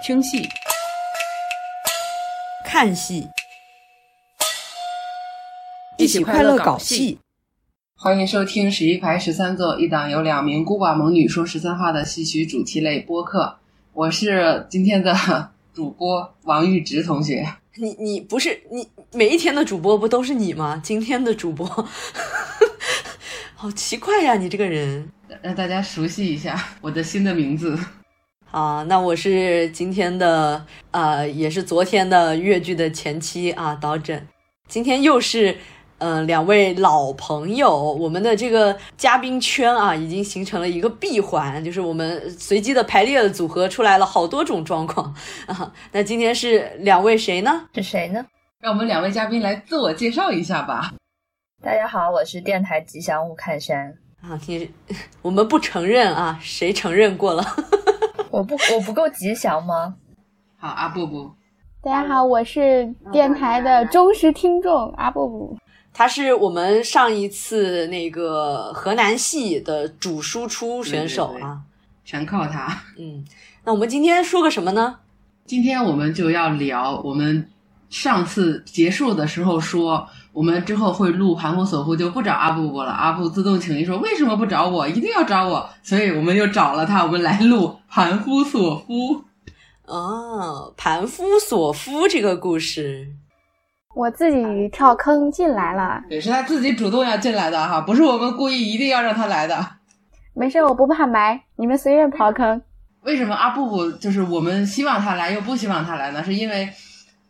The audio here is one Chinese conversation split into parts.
听戏、看戏，一起快乐搞戏。欢迎收听十一排十三座一档由两名孤寡猛女说十三话的戏曲主题类播客。我是今天的主播王玉直同学。你你不是你每一天的主播不都是你吗？今天的主播，好奇怪呀！你这个人，让大家熟悉一下我的新的名字。好，那我是今天的呃，也是昨天的越剧的前妻啊，导诊。今天又是呃两位老朋友，我们的这个嘉宾圈啊，已经形成了一个闭环，就是我们随机的排列的组合出来了好多种状况啊。那今天是两位谁呢？是谁呢？让我们两位嘉宾来自我介绍一下吧。大家好，我是电台吉祥物看山啊。你 我们不承认啊，谁承认过了？我不我不够吉祥吗？好，阿布布。大家好，我是电台的忠实听众阿布布。他是我们上一次那个河南系的主输出选手啊，全靠他。嗯，那我们今天说个什么呢？今天我们就要聊我们上次结束的时候说。我们之后会录盘夫索夫，就不找阿布布了。阿布自动请缨说：“为什么不找我？一定要找我！”所以我们又找了他，我们来录盘夫索夫。哦，盘夫索夫这个故事，我自己跳坑进来了。也，是他自己主动要进来的哈，不是我们故意一定要让他来的。没事，我不怕埋，你们随便刨坑。为什么阿布布就是我们希望他来又不希望他来呢？是因为，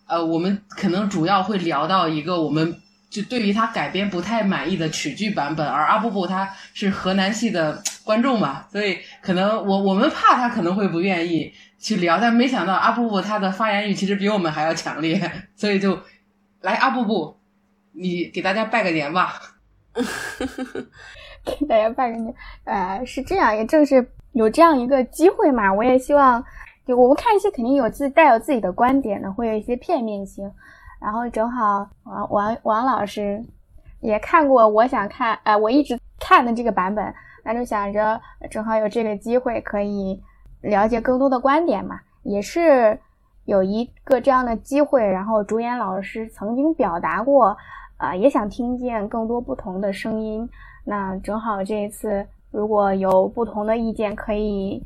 呃，我们可能主要会聊到一个我们。就对于他改编不太满意的曲剧版本，而阿布布他是河南系的观众嘛，所以可能我我们怕他可能会不愿意去聊，但没想到阿布布他的发言欲其实比我们还要强烈，所以就来阿布布，你给大家拜个年吧。给 大家拜个年，呃，是这样，也正是有这样一个机会嘛，我也希望，就我们看戏肯定有自带有自己的观点的，会有一些片面性。然后正好王王王老师也看过，我想看，呃，我一直看的这个版本，那就想着正好有这个机会可以了解更多的观点嘛，也是有一个这样的机会。然后主演老师曾经表达过，啊，也想听见更多不同的声音。那正好这一次如果有不同的意见，可以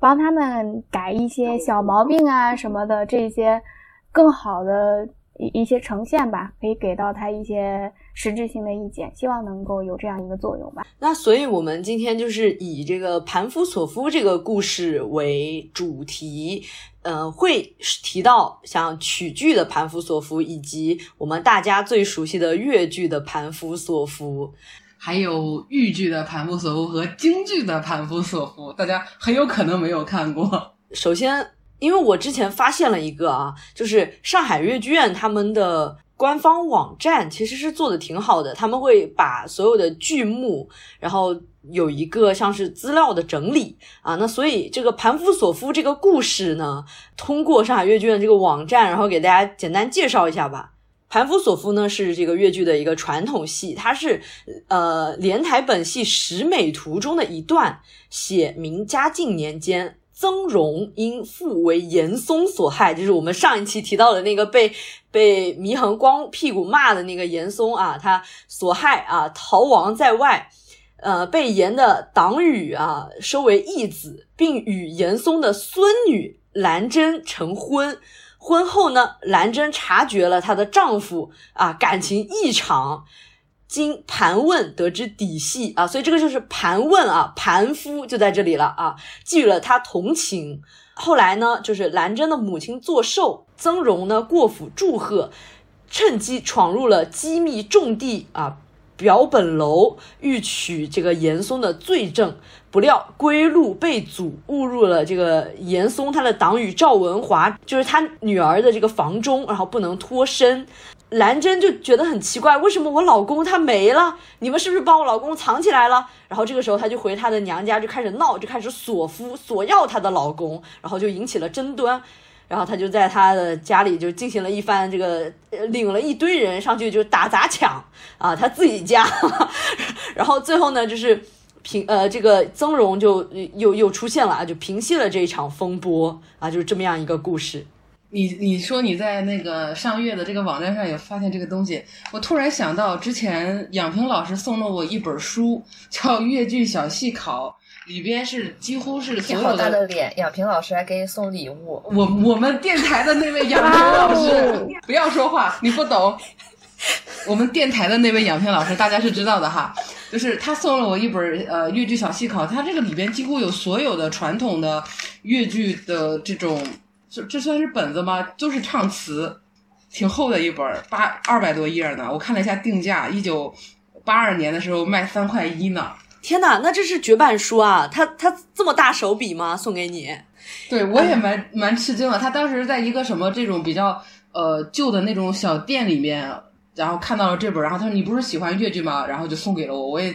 帮他们改一些小毛病啊什么的，这些更好的。一一些呈现吧，可以给到他一些实质性的意见，希望能够有这样一个作用吧。那所以，我们今天就是以这个盘夫索夫这个故事为主题，呃，会提到像曲剧的盘夫索夫，以及我们大家最熟悉的越剧的盘夫索夫，还有豫剧的盘夫索夫和京剧的盘夫索夫，大家很有可能没有看过。首先。因为我之前发现了一个啊，就是上海越剧院他们的官方网站其实是做的挺好的，他们会把所有的剧目，然后有一个像是资料的整理啊，那所以这个盘夫索夫这个故事呢，通过上海越剧院这个网站，然后给大家简单介绍一下吧。盘夫索夫呢是这个越剧的一个传统戏，它是呃连台本戏《十美图》中的一段，写明嘉靖年间。曾荣因父为严嵩所害，就是我们上一期提到的那个被被祢衡光屁股骂的那个严嵩啊，他所害啊，逃亡在外，呃，被严的党羽啊收为义子，并与严嵩的孙女兰贞成婚。婚后呢，兰贞察觉了她的丈夫啊感情异常。经盘问得知底细啊，所以这个就是盘问啊，盘夫就在这里了啊，给予了他同情。后来呢，就是兰贞的母亲作寿，曾荣呢过府祝贺，趁机闯入了机密重地啊，表本楼，欲取这个严嵩的罪证，不料归路被阻，误入了这个严嵩他的党羽赵文华，就是他女儿的这个房中，然后不能脱身。兰贞就觉得很奇怪，为什么我老公他没了？你们是不是把我老公藏起来了？然后这个时候，她就回她的娘家，就开始闹，就开始索夫索要她的老公，然后就引起了争端。然后她就在她的家里就进行了一番这个，领了一堆人上去就打砸抢啊，她自己家。然后最后呢，就是平呃这个曾荣就又又出现了啊，就平息了这一场风波啊，就是这么样一个故事。你你说你在那个上月的这个网站上有发现这个东西，我突然想到之前养平老师送了我一本书，叫《越剧小戏考》，里边是几乎是所有好大的脸，养平老师还给你送礼物。我我们电台的那位养平老师，不要说话，你不懂。我们电台的那位养平老师，大家是知道的哈，就是他送了我一本呃越剧小戏考，他这个里边几乎有所有的传统的越剧的这种。这这算是本子吗？就是唱词，挺厚的一本，八二百多页呢。我看了一下定价，一九八二年的时候卖三块一呢。天哪，那这是绝版书啊！他他这么大手笔吗？送给你？对，我也蛮蛮吃惊的。他当时在一个什么这种比较呃旧的那种小店里面，然后看到了这本，然后他说：“你不是喜欢越剧吗？”然后就送给了我，我也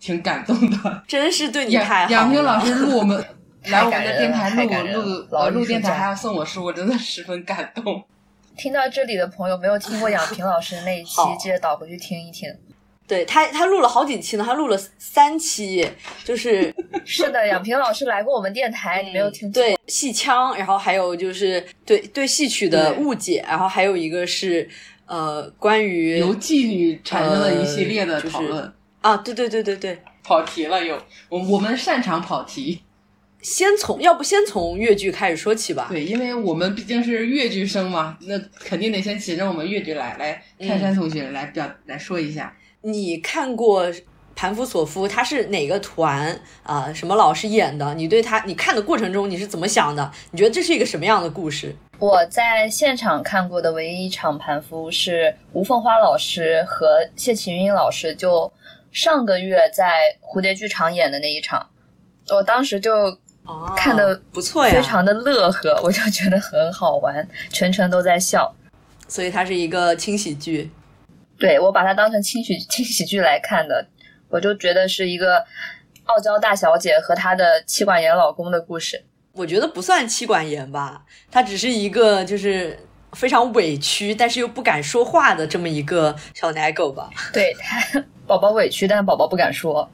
挺感动的。真是对你太好。杨平老师录我们。来我们的电台录录呃录电台还要送我书，我真的十分感动。听到这里的朋友没有听过杨平老师的那一期，记得倒回去听一听。对他，他录了好几期呢，他录了三期，就是 是的，杨平老师来过我们电台，你没有听对戏腔，然后还有就是对对戏曲的误解，然后还有一个是呃关于由妓女产生的一系列的讨论啊，对对对对对，跑题了又，我我们擅长跑题。先从要不先从越剧开始说起吧。对，因为我们毕竟是越剧生嘛，那肯定得先请着我们越剧来。来，泰山同学来表来说一下，你看过《盘夫索夫》，他是哪个团啊？什么老师演的？你对他，你看的过程中你是怎么想的？你觉得这是一个什么样的故事？我在现场看过的唯一一场盘夫是吴凤花老师和谢启云老师，就上个月在蝴蝶剧场演的那一场，我当时就。看的不错呀，非常的乐呵，我就觉得很好玩，全程都在笑，所以它是一个轻喜剧。对我把它当成轻喜 轻喜剧来看的，我就觉得是一个傲娇大小姐和她的妻管严老公的故事。我觉得不算妻管严吧，她只是一个就是非常委屈，但是又不敢说话的这么一个小奶狗吧。对，宝宝委屈，但宝宝不敢说。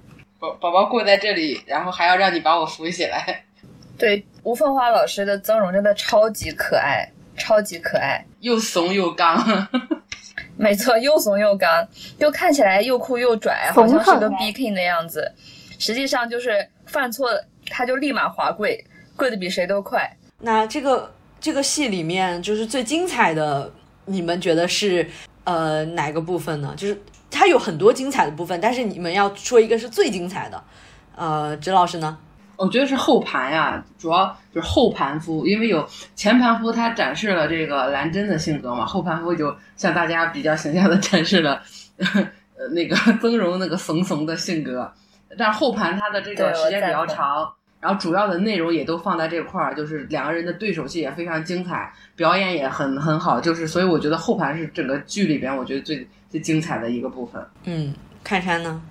宝宝跪在这里，然后还要让你把我扶起来。对，吴凤花老师的曾荣真的超级可爱，超级可爱，又怂又刚。没错，又怂又刚，又看起来又酷又拽，好像是个 B King 的样子。实际上就是犯错，他就立马滑跪，跪的比谁都快。那这个这个戏里面就是最精彩的，你们觉得是呃哪个部分呢？就是。它有很多精彩的部分，但是你们要说一个是最精彩的，呃，指老师呢？我觉得是后盘呀，主要就是后盘夫，因为有前盘夫他展示了这个兰真的性格嘛，后盘夫就向大家比较形象的展示了呃那个 曾荣那个怂怂的性格，但是后盘他的这个时间比较长，然后主要的内容也都放在这块儿，就是两个人的对手戏也非常精彩，表演也很很好，就是所以我觉得后盘是整个剧里边我觉得最。最精彩的一个部分。嗯，看山呢？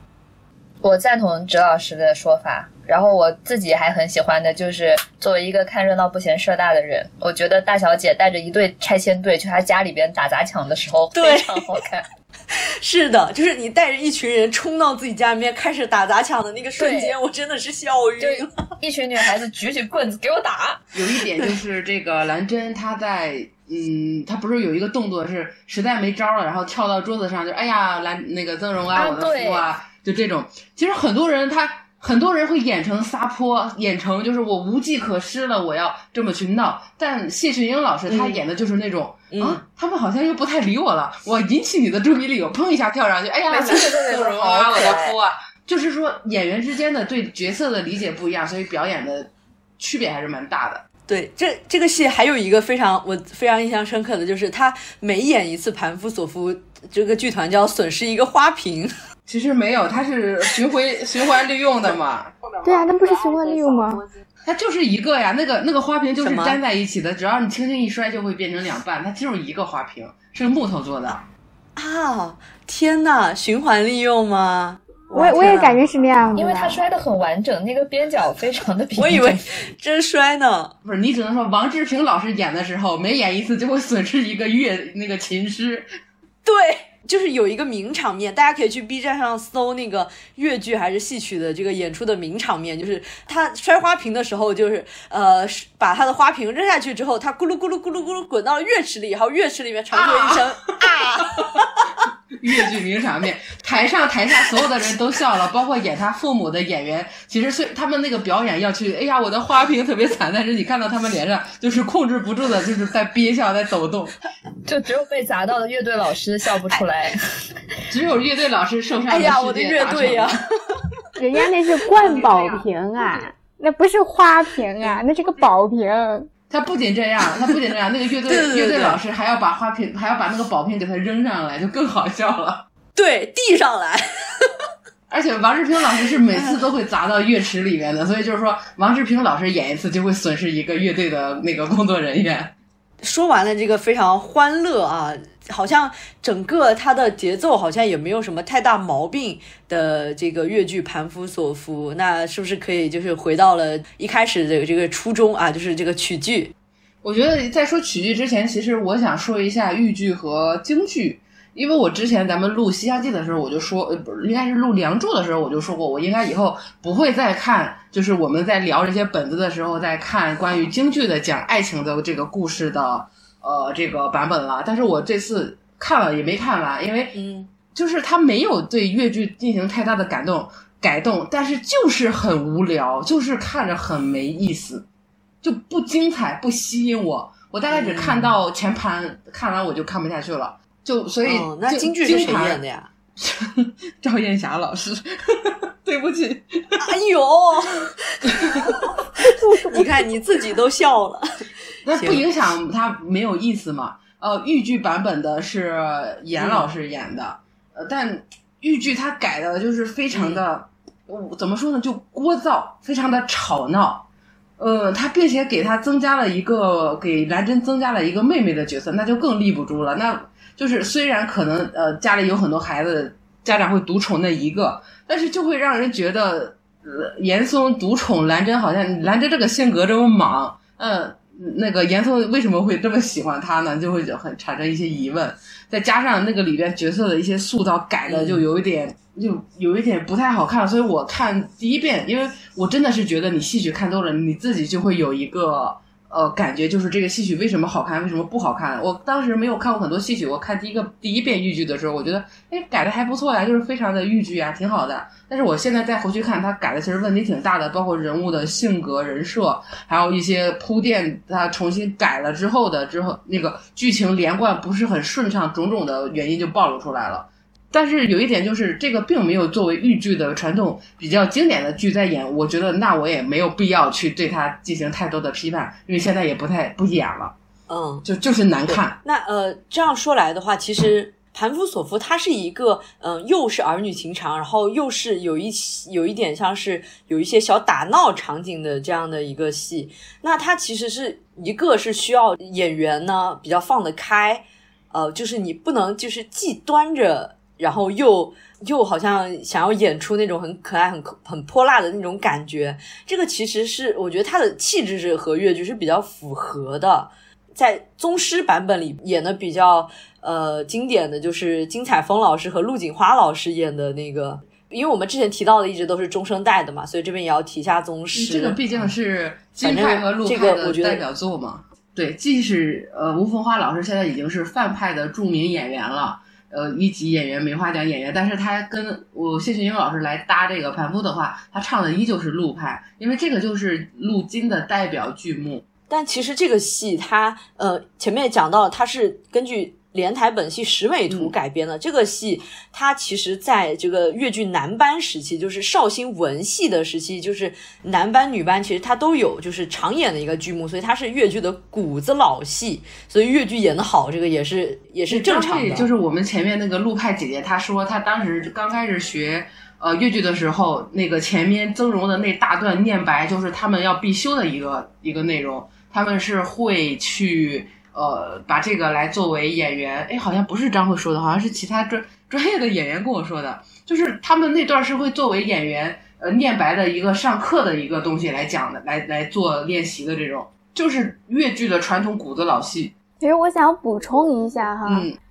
我赞同哲老师的说法。然后我自己还很喜欢的就是，作为一个看热闹不嫌事儿大的人，我觉得大小姐带着一队拆迁队去她家里边打砸抢的时候非常好看。是的，就是你带着一群人冲到自己家里面开始打砸抢的那个瞬间，我真的是笑晕了。一群女孩子举起棍子给我打。有一点就是这个兰真她在。嗯，他不是有一个动作是实在没招了，然后跳到桌子上就哎呀来那个曾荣啊，我的夫啊，就这种。其实很多人他很多人会演成撒泼，演成就是我无计可施了，我要这么去闹。但谢群英老师他演的就是那种啊，他们好像又不太理我了，我引起你的注意力，我砰一下跳上去，哎呀，曾荣啊，我的哭啊，就是说演员之间的对角色的理解不一样，所以表演的区别还是蛮大的。对，这这个戏还有一个非常我非常印象深刻的就是，他每演一次盘夫索夫，这个剧团就要损失一个花瓶。其实没有，它是循回循环利用的嘛。对啊，那不是循环利用吗？它就是一个呀，那个那个花瓶就是粘在一起的，只要你轻轻一摔就会变成两半，它就是一个花瓶，是木头做的。啊，天呐，循环利用吗？我我也感觉是那样，因为它摔的很完整，那个边角非常的平。我以为 真摔呢，不是你只能说王志平老师演的时候，每演一次就会损失一个乐那个琴师。对就是有一个名场面，大家可以去 B 站上搜那个越剧还是戏曲的这个演出的名场面，就是他摔花瓶的时候，就是呃把他的花瓶扔下去之后，他咕噜咕噜咕噜咕噜滚到了乐池里，然后乐池里面传出一声啊。越剧名场面，台上台下所有的人都笑了，包括演他父母的演员。其实虽他们那个表演要去，哎呀，我的花瓶特别惨，但是你看到他们脸上就是控制不住的，就是在憋笑，在抖动。就只有被砸到的乐队老师笑不出来，只有乐队老师受伤。哎呀，我的乐队呀！人家那是灌宝瓶啊，那不是花瓶啊，那是个宝瓶。他不仅这样，他不仅这样，那个乐队乐队老师还要把花瓶，还要把那个宝瓶给他扔上来，就更好笑了。对，递上来。而且王志平老师是每次都会砸到乐池里面的，所以就是说，王志平老师演一次就会损失一个乐队的那个工作人员。说完了这个非常欢乐啊。好像整个它的节奏好像也没有什么太大毛病的这个越剧《盘夫索夫》，那是不是可以就是回到了一开始的这个初衷啊？就是这个曲剧。我觉得在说曲剧之前，其实我想说一下豫剧和京剧，因为我之前咱们录《西厢记》的时候，我就说，呃，不是，应该是录《梁祝》的时候，我就说过，我应该以后不会再看，就是我们在聊这些本子的时候在看关于京剧的讲爱情的这个故事的。呃，这个版本了，但是我这次看了也没看完，因为嗯，就是他没有对越剧进行太大的感动改动，但是就是很无聊，就是看着很没意思，就不精彩，不吸引我。我大概只看到前盘，看完我就看不下去了。就所以，那京剧是谁演的呀？赵艳霞老师，对不起。哎呦，你看你自己都笑了。那不影响他没有意思嘛？呃，豫剧版本的是严老师演的，呃，但豫剧他改的就是非常的，怎么说呢？就聒噪，非常的吵闹。呃，他并且给他增加了一个给兰真增加了一个妹妹的角色，那就更立不住了。那就是虽然可能呃家里有很多孩子，家长会独宠那一个，但是就会让人觉得呃严嵩独宠兰真，好像兰真这个性格这么莽，嗯。那个严嵩为什么会这么喜欢他呢？就会很产生一些疑问。再加上那个里边角色的一些塑造改的就有一点，就有一点不太好看。所以我看第一遍，因为我真的是觉得你戏曲看多了，你自己就会有一个。呃，感觉就是这个戏曲为什么好看，为什么不好看？我当时没有看过很多戏曲，我看第一个第一遍豫剧的时候，我觉得，哎，改的还不错呀，就是非常的豫剧啊，挺好的。但是我现在再回去看，他改的其实问题挺大的，包括人物的性格、人设，还有一些铺垫，他重新改了之后的之后，那个剧情连贯不是很顺畅，种种的原因就暴露出来了。但是有一点就是，这个并没有作为豫剧的传统比较经典的剧在演，我觉得那我也没有必要去对它进行太多的批判，因为现在也不太不演了。嗯，就就是难看。那呃，这样说来的话，其实《盘夫索夫》它是一个嗯，又是儿女情长，然后又是有一有一点像是有一些小打闹场景的这样的一个戏。那它其实是一个是需要演员呢比较放得开，呃，就是你不能就是既端着。然后又又好像想要演出那种很可爱、很很泼辣的那种感觉，这个其实是我觉得他的气质是和越剧是比较符合的。在宗师版本里演的比较呃经典的就是金彩峰老师和陆锦花老师演的那个，因为我们之前提到的一直都是中生代的嘛，所以这边也要提一下宗师。这个毕竟是金派和陆派的代表作嘛。对，即使呃吴凤花老师现在已经是范派的著名演员了。呃，一级演员、梅花奖演员，但是他跟我谢群英老师来搭这个盘夫的话，他唱的依旧是陆派，因为这个就是陆金的代表剧目。但其实这个戏，它呃前面讲到了，它是根据。连台本戏《石美图》改编的这个戏，它其实在这个越剧男班时期，就是绍兴文戏的时期，就是男班女班其实它都有，就是常演的一个剧目，所以它是越剧的骨子老戏，所以越剧演的好，这个也是也是正常的。就是我们前面那个陆派姐姐，她说她当时刚开始学呃越剧的时候，那个前面曾荣的那大段念白，就是他们要必修的一个一个内容，他们是会去。呃，把这个来作为演员，哎，好像不是张慧说的，好像是其他专专业的演员跟我说的，就是他们那段是会作为演员呃念白的一个上课的一个东西来讲的，来来做练习的这种，就是越剧的传统骨子老戏。其实我想补充一下哈，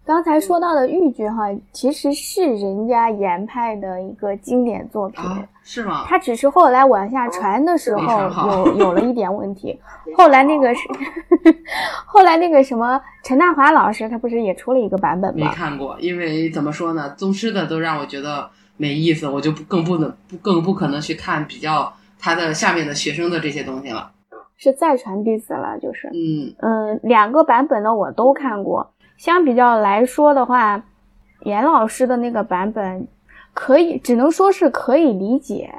刚才说到的豫剧哈，其实是人家严派的一个经典作品，啊，是吗？他只是后来往下传的时候有 有了一点问题。后来那个是，后来那个什么陈大华老师，他不是也出了一个版本吗没？看过，因为怎么说呢，宗师的都让我觉得没意思，我就不更不能不更不可能去看比较他的下面的学生的这些东西了。是再传弟子了，就是。嗯，嗯，两个版本的我都看过。相比较来说的话，严老师的那个版本可以，只能说是可以理解。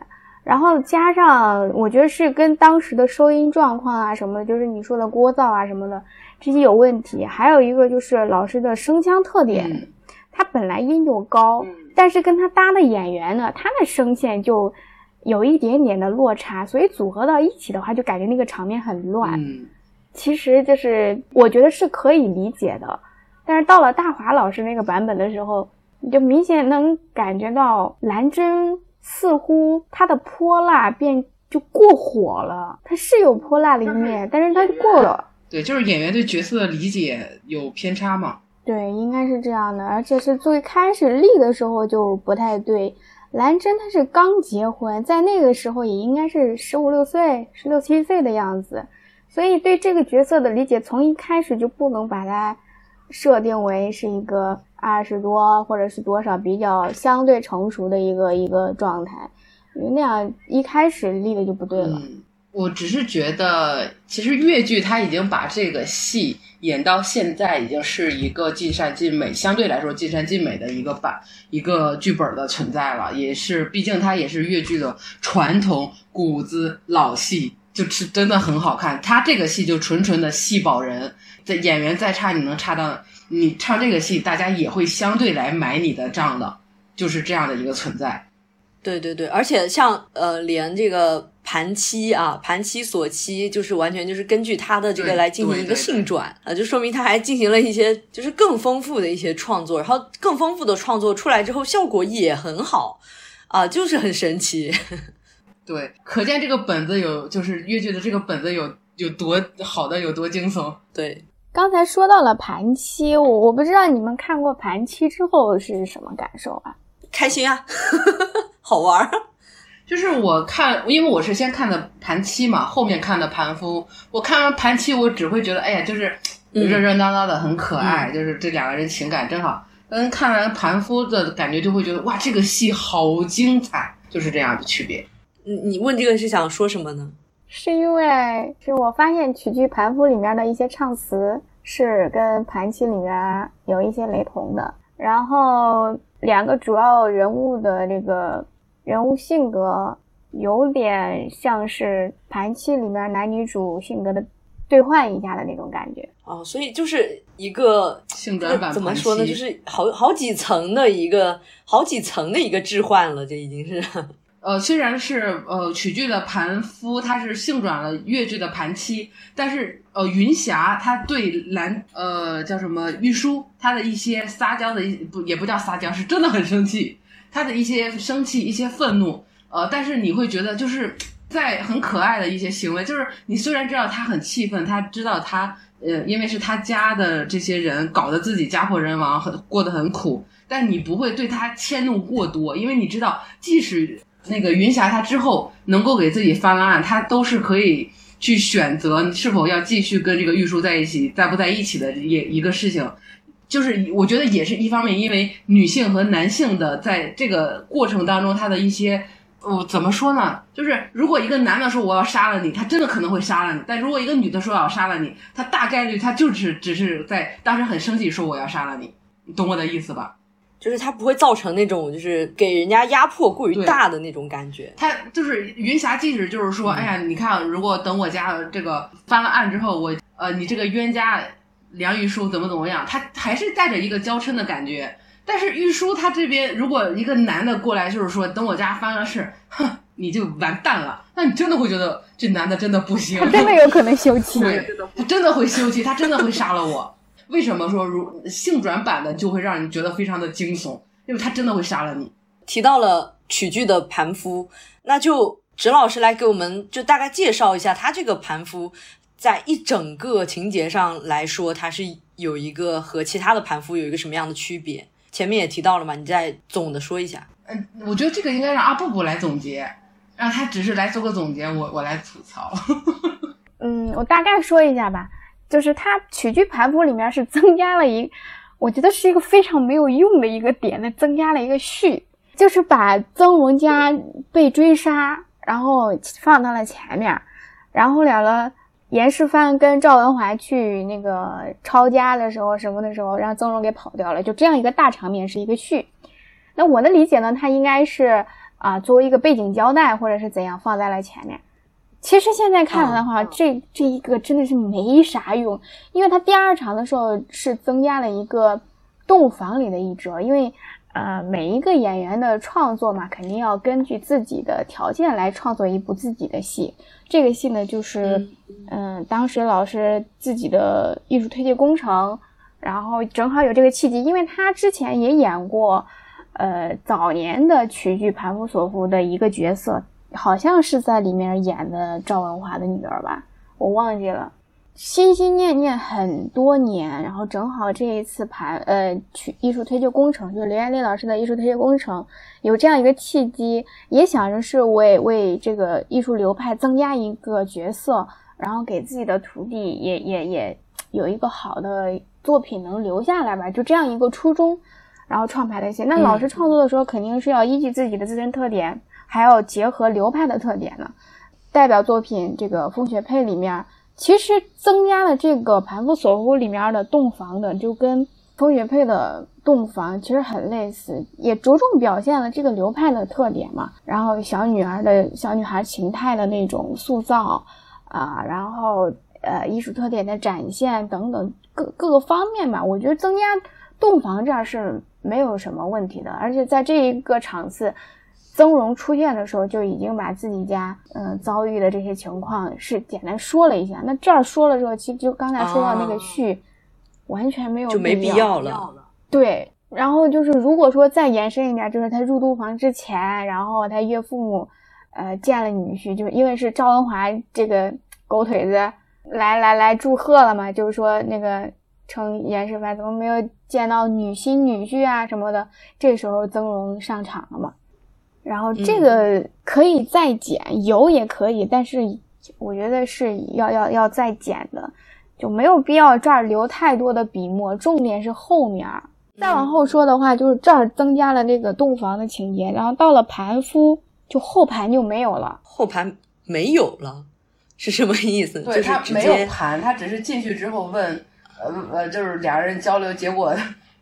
然后加上，我觉得是跟当时的收音状况啊什么的，就是你说的聒噪啊什么的，这些有问题。还有一个就是老师的声腔特点，嗯他本来音就高，但是跟他搭的演员呢，他的声线就有一点点的落差，所以组合到一起的话，就感觉那个场面很乱。嗯，其实就是我觉得是可以理解的，但是到了大华老师那个版本的时候，你就明显能感觉到蓝真似乎她的泼辣变就过火了，她是有泼辣的一面，但是她就过了。对，就是演员对角色的理解有偏差嘛。对，应该是这样的，而且是最开始立的时候就不太对。兰真她是刚结婚，在那个时候也应该是十五六岁、十六七岁的样子，所以对这个角色的理解从一开始就不能把它设定为是一个二十多或者是多少比较相对成熟的一个一个状态，那样一开始立的就不对了。嗯，我只是觉得，其实越剧它已经把这个戏演到现在，已经是一个尽善尽美，相对来说尽善尽美的一个版一个剧本的存在了。也是，毕竟它也是越剧的传统骨子老戏，就是真的很好看。他这个戏就纯纯的戏保人，这演员再差，你能差到你唱这个戏，大家也会相对来买你的账的，就是这样的一个存在。对对对，而且像呃，连这个盘妻啊，盘妻锁妻，就是完全就是根据他的这个来进行一个性转啊，就说明他还进行了一些就是更丰富的一些创作，然后更丰富的创作出来之后，效果也很好啊，就是很神奇。对，可见这个本子有，就是越剧的这个本子有有多好的，有多惊悚。对，刚才说到了盘七，我我不知道你们看过盘七之后是什么感受啊？开心啊，好玩儿。就是我看，因为我是先看的盘七嘛，后面看的盘夫。我看完盘七，我只会觉得，哎呀，就是嗯热热闹闹的，很可爱，就是这两个人情感真好。嗯，看完盘夫的感觉，就会觉得哇，这个戏好精彩，就是这样的区别。你你问这个是想说什么呢？是因为是我发现曲剧《盘夫》里面的一些唱词是跟盘棋里面有一些雷同的，然后两个主要人物的这个人物性格有点像是盘棋里面男女主性格的兑换一下的那种感觉。哦，所以就是一个性转版怎么说呢？就是好好几层的一个好几层的一个置换了，这已经是。呃，虽然是呃曲剧的盘夫，他是性转了越剧的盘妻，但是呃云霞他对蓝呃叫什么玉书，他的一些撒娇的一不也不叫撒娇，是真的很生气，他的一些生气、一些愤怒，呃，但是你会觉得就是在很可爱的一些行为，就是你虽然知道他很气愤，他知道他呃因为是他家的这些人搞得自己家破人亡，很过得很苦，但你不会对他迁怒过多，因为你知道即使。那个云霞，她之后能够给自己翻了案，她都是可以去选择是否要继续跟这个玉书在一起，在不在一起的一一个事情。就是我觉得也是一方面，因为女性和男性的在这个过程当中，他的一些，哦，怎么说呢？就是如果一个男的说我要杀了你，他真的可能会杀了你；但如果一个女的说我要杀了你，他大概率他就是只是在当时很生气说我要杀了你，你懂我的意思吧？就是它不会造成那种就是给人家压迫过于大的那种感觉。他就是云霞，即使就是说，哎呀，你看，如果等我家这个翻了案之后，我呃，你这个冤家梁玉书怎么怎么样，他还是带着一个娇嗔的感觉。但是玉书他这边，如果一个男的过来，就是说等我家翻了事，哼，你就完蛋了，那你真的会觉得这男的真的不行，他真的有可能休妻。对，他真的会休妻，他真的会杀了我。为什么说如性转版的就会让人觉得非常的惊悚？因为他真的会杀了你。提到了曲剧的盘夫，那就植老师来给我们就大概介绍一下他这个盘夫在一整个情节上来说，他是有一个和其他的盘夫有一个什么样的区别？前面也提到了嘛，你再总的说一下。嗯，我觉得这个应该让阿布布来总结，让他只是来做个总结，我我来吐槽。嗯，我大概说一下吧，就是他曲剧盘谱里面是增加了一，我觉得是一个非常没有用的一个点，那增加了一个序，就是把曾荣家被追杀，然后放到了前面，然后了了严世蕃跟赵文华去那个抄家的时候什么的时候，让曾荣给跑掉了，就这样一个大场面是一个序。那我的理解呢，它应该是啊作为一个背景交代或者是怎样放在了前面。其实现在看来的话，这这一个真的是没啥用，因为他第二场的时候是增加了一个洞房里的一折，因为呃每一个演员的创作嘛，肯定要根据自己的条件来创作一部自己的戏。这个戏呢，就是嗯当时老师自己的艺术推介工程，然后正好有这个契机，因为他之前也演过呃早年的曲剧盘夫索夫的一个角色。好像是在里面演的赵文华的女儿吧，我忘记了。心心念念很多年，然后正好这一次排呃去艺术推介工程，就是刘艳丽老师的艺术推介工程，有这样一个契机，也想着是为为这个艺术流派增加一个角色，然后给自己的徒弟也也也有一个好的作品能留下来吧，就这样一个初衷，然后创排的戏。那老师创作的时候肯定是要依据自己的自身特点。还要结合流派的特点呢，代表作品这个《风雪配》里面，其实增加了这个盘夫索夫里面的洞房的，就跟《风雪配》的洞房其实很类似，也着重表现了这个流派的特点嘛。然后小女儿的小女孩形态的那种塑造啊，然后呃艺术特点的展现等等各各个方面吧，我觉得增加洞房这儿是没有什么问题的，而且在这一个场次。曾荣出现的时候就已经把自己家嗯遭遇的这些情况是简单说了一下。那这儿说了之后，其实就刚才说到那个序，完全没有就没必要了。对，然后就是如果说再延伸一点，就是他入洞房之前，然后他岳父母呃见了女婿，就是因为是赵文华这个狗腿子来来来祝贺了嘛，就是说那个称严世蕃怎么没有见到女新女婿啊什么的，这时候曾荣上场了嘛。然后这个可以再减，有也可以，但是我觉得是要要要再减的，就没有必要这儿留太多的笔墨。重点是后面，再往后说的话，就是这儿增加了那个洞房的情节，然后到了盘夫，就后盘就没有了。后盘没有了，是什么意思？对他没有盘，他只是进去之后问，呃呃，就是俩人交流，结果。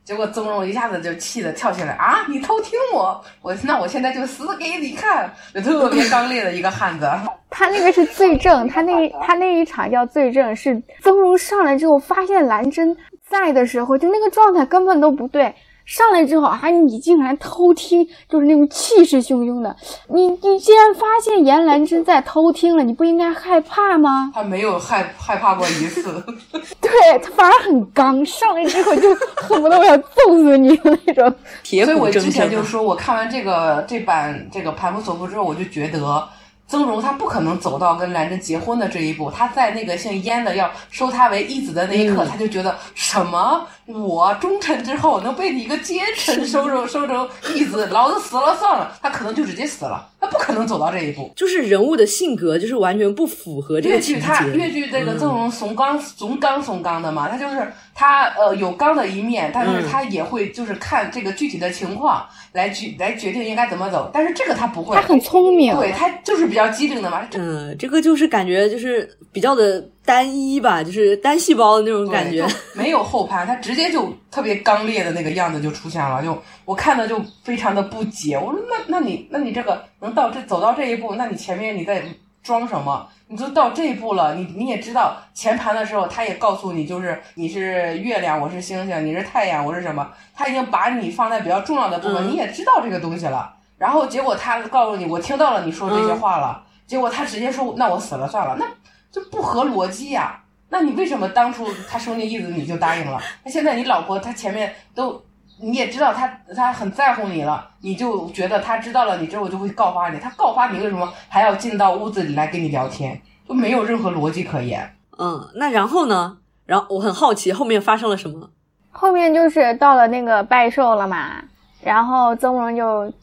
结果曾荣一下子就气得跳起来啊！你偷听我，我那我现在就死给你看！就特别刚烈的一个汉子。他那个是罪证，他那他那一场叫罪证，是曾荣上来之后发现兰真在的时候，就那个状态根本都不对。上来之后啊，你竟然偷听，就是那种气势汹汹的。你你既然发现严兰芝在偷听了，你不应该害怕吗？他没有害害怕过一次。对他反而很刚，上来之后就恨不得我要揍死你的那种。所以我之前就说，我看完这个这版这个盘夫索夫之后，我就觉得。曾荣他不可能走到跟兰芝结婚的这一步，他在那个姓燕的要收他为义子的那一刻，他就觉得什么我忠臣之后能被你一个奸臣收 着收成义子，老子死了算了，他可能就直接死了，他不可能走到这一步。就是人物的性格就是完全不符合这个情节。越剧他越剧这个曾荣怂刚怂刚怂刚的嘛，他就是他呃有刚的一面，但是他也会就是看这个具体的情况。来决来决定应该怎么走，但是这个他不会，他很聪明，对他就是比较机灵的嘛。嗯，这个就是感觉就是比较的单一吧，就是单细胞的那种感觉，没有后攀，他直接就特别刚烈的那个样子就出现了，就我看的就非常的不解。我说那那你那你这个能到这走到这一步，那你前面你在装什么？你都到这一步了，你你也知道前盘的时候，他也告诉你，就是你是月亮，我是星星，你是太阳，我是什么？他已经把你放在比较重要的部分，你也知道这个东西了。然后结果他告诉你，我听到了你说这些话了。结果他直接说，那我死了算了，那就不合逻辑呀。那你为什么当初他说那意思你就答应了？那现在你老婆她前面都。你也知道她她很在乎你了，你就觉得她知道了你之后就会告发你。她告发你为什么还要进到屋子里来跟你聊天？就没有任何逻辑可言。嗯，那然后呢？然后我很好奇后面发生了什么。后面就是到了那个拜寿了嘛，然后曾荣就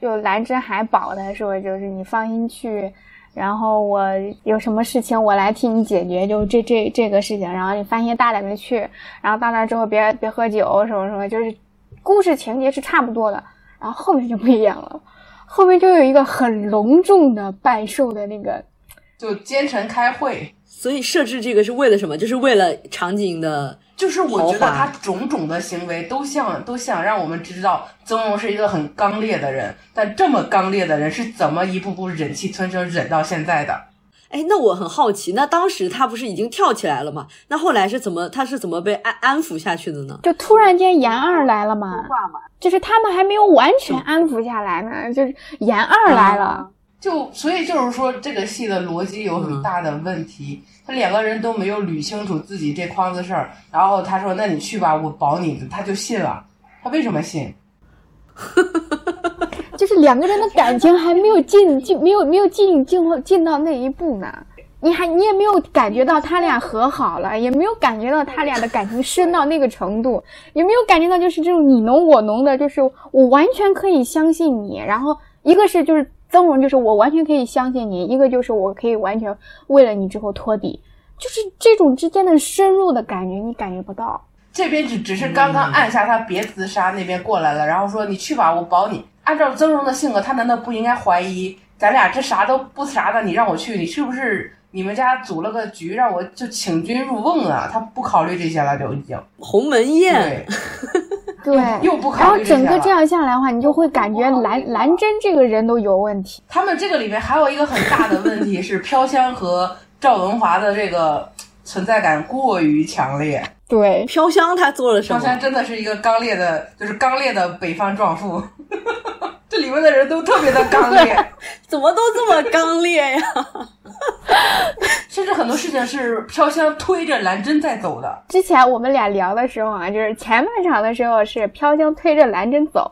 就兰芝还保他说，就是你放心去，然后我有什么事情我来替你解决，就这这这个事情，然后你放心大胆的去，然后到那之后别别喝酒什么什么，就是故事情节是差不多的，然后后面就不一样了，后面就有一个很隆重的拜寿的那个，就奸臣开会。所以设置这个是为了什么？就是为了场景的，就是我觉得他种种的行为都像都想让我们知道曾荣是一个很刚烈的人，但这么刚烈的人是怎么一步步忍气吞声忍到现在的？哎，那我很好奇，那当时他不是已经跳起来了吗？那后来是怎么他是怎么被安安抚下去的呢？就突然间严二来了嘛，就是他们还没有完全安抚下来呢，就是严二来了。就所以就是说，这个戏的逻辑有很大的问题。他两个人都没有捋清楚自己这筐子事儿，然后他说：“那你去吧，我保你。”他就信了。他为什么信？就是两个人的感情还没有进进，没有没有进进进到那一步呢。你还你也没有感觉到他俩和好了，也没有感觉到他俩的感情深到那个程度，也没有感觉到就是这种你侬我侬的，就是我完全可以相信你。然后一个是就是。曾荣就是我完全可以相信你，一个就是我可以完全为了你之后托底，就是这种之间的深入的感觉，你感觉不到。这边只只是刚刚按下他别自杀，那边过来了，然后说你去吧，我保你。按照曾荣的性格，他难道不应该怀疑咱俩这啥都不啥的，你让我去，你是不是你们家组了个局，让我就请君入瓮啊？他不考虑这些了，就已经鸿门宴。对，又不考虑然后整个这样下来的话，你就会感觉蓝蓝真这个人都有问题。他们这个里面还有一个很大的问题是，飘香和赵文华的这个存在感过于强烈。对，飘香他做了什么？飘香真的是一个刚烈的，就是刚烈的北方壮妇。这里面的人都特别的刚烈，怎么都这么刚烈呀？甚至很多事情是飘香推着兰真在走的。之前我们俩聊的时候啊，就是前半场的时候是飘香推着兰真走，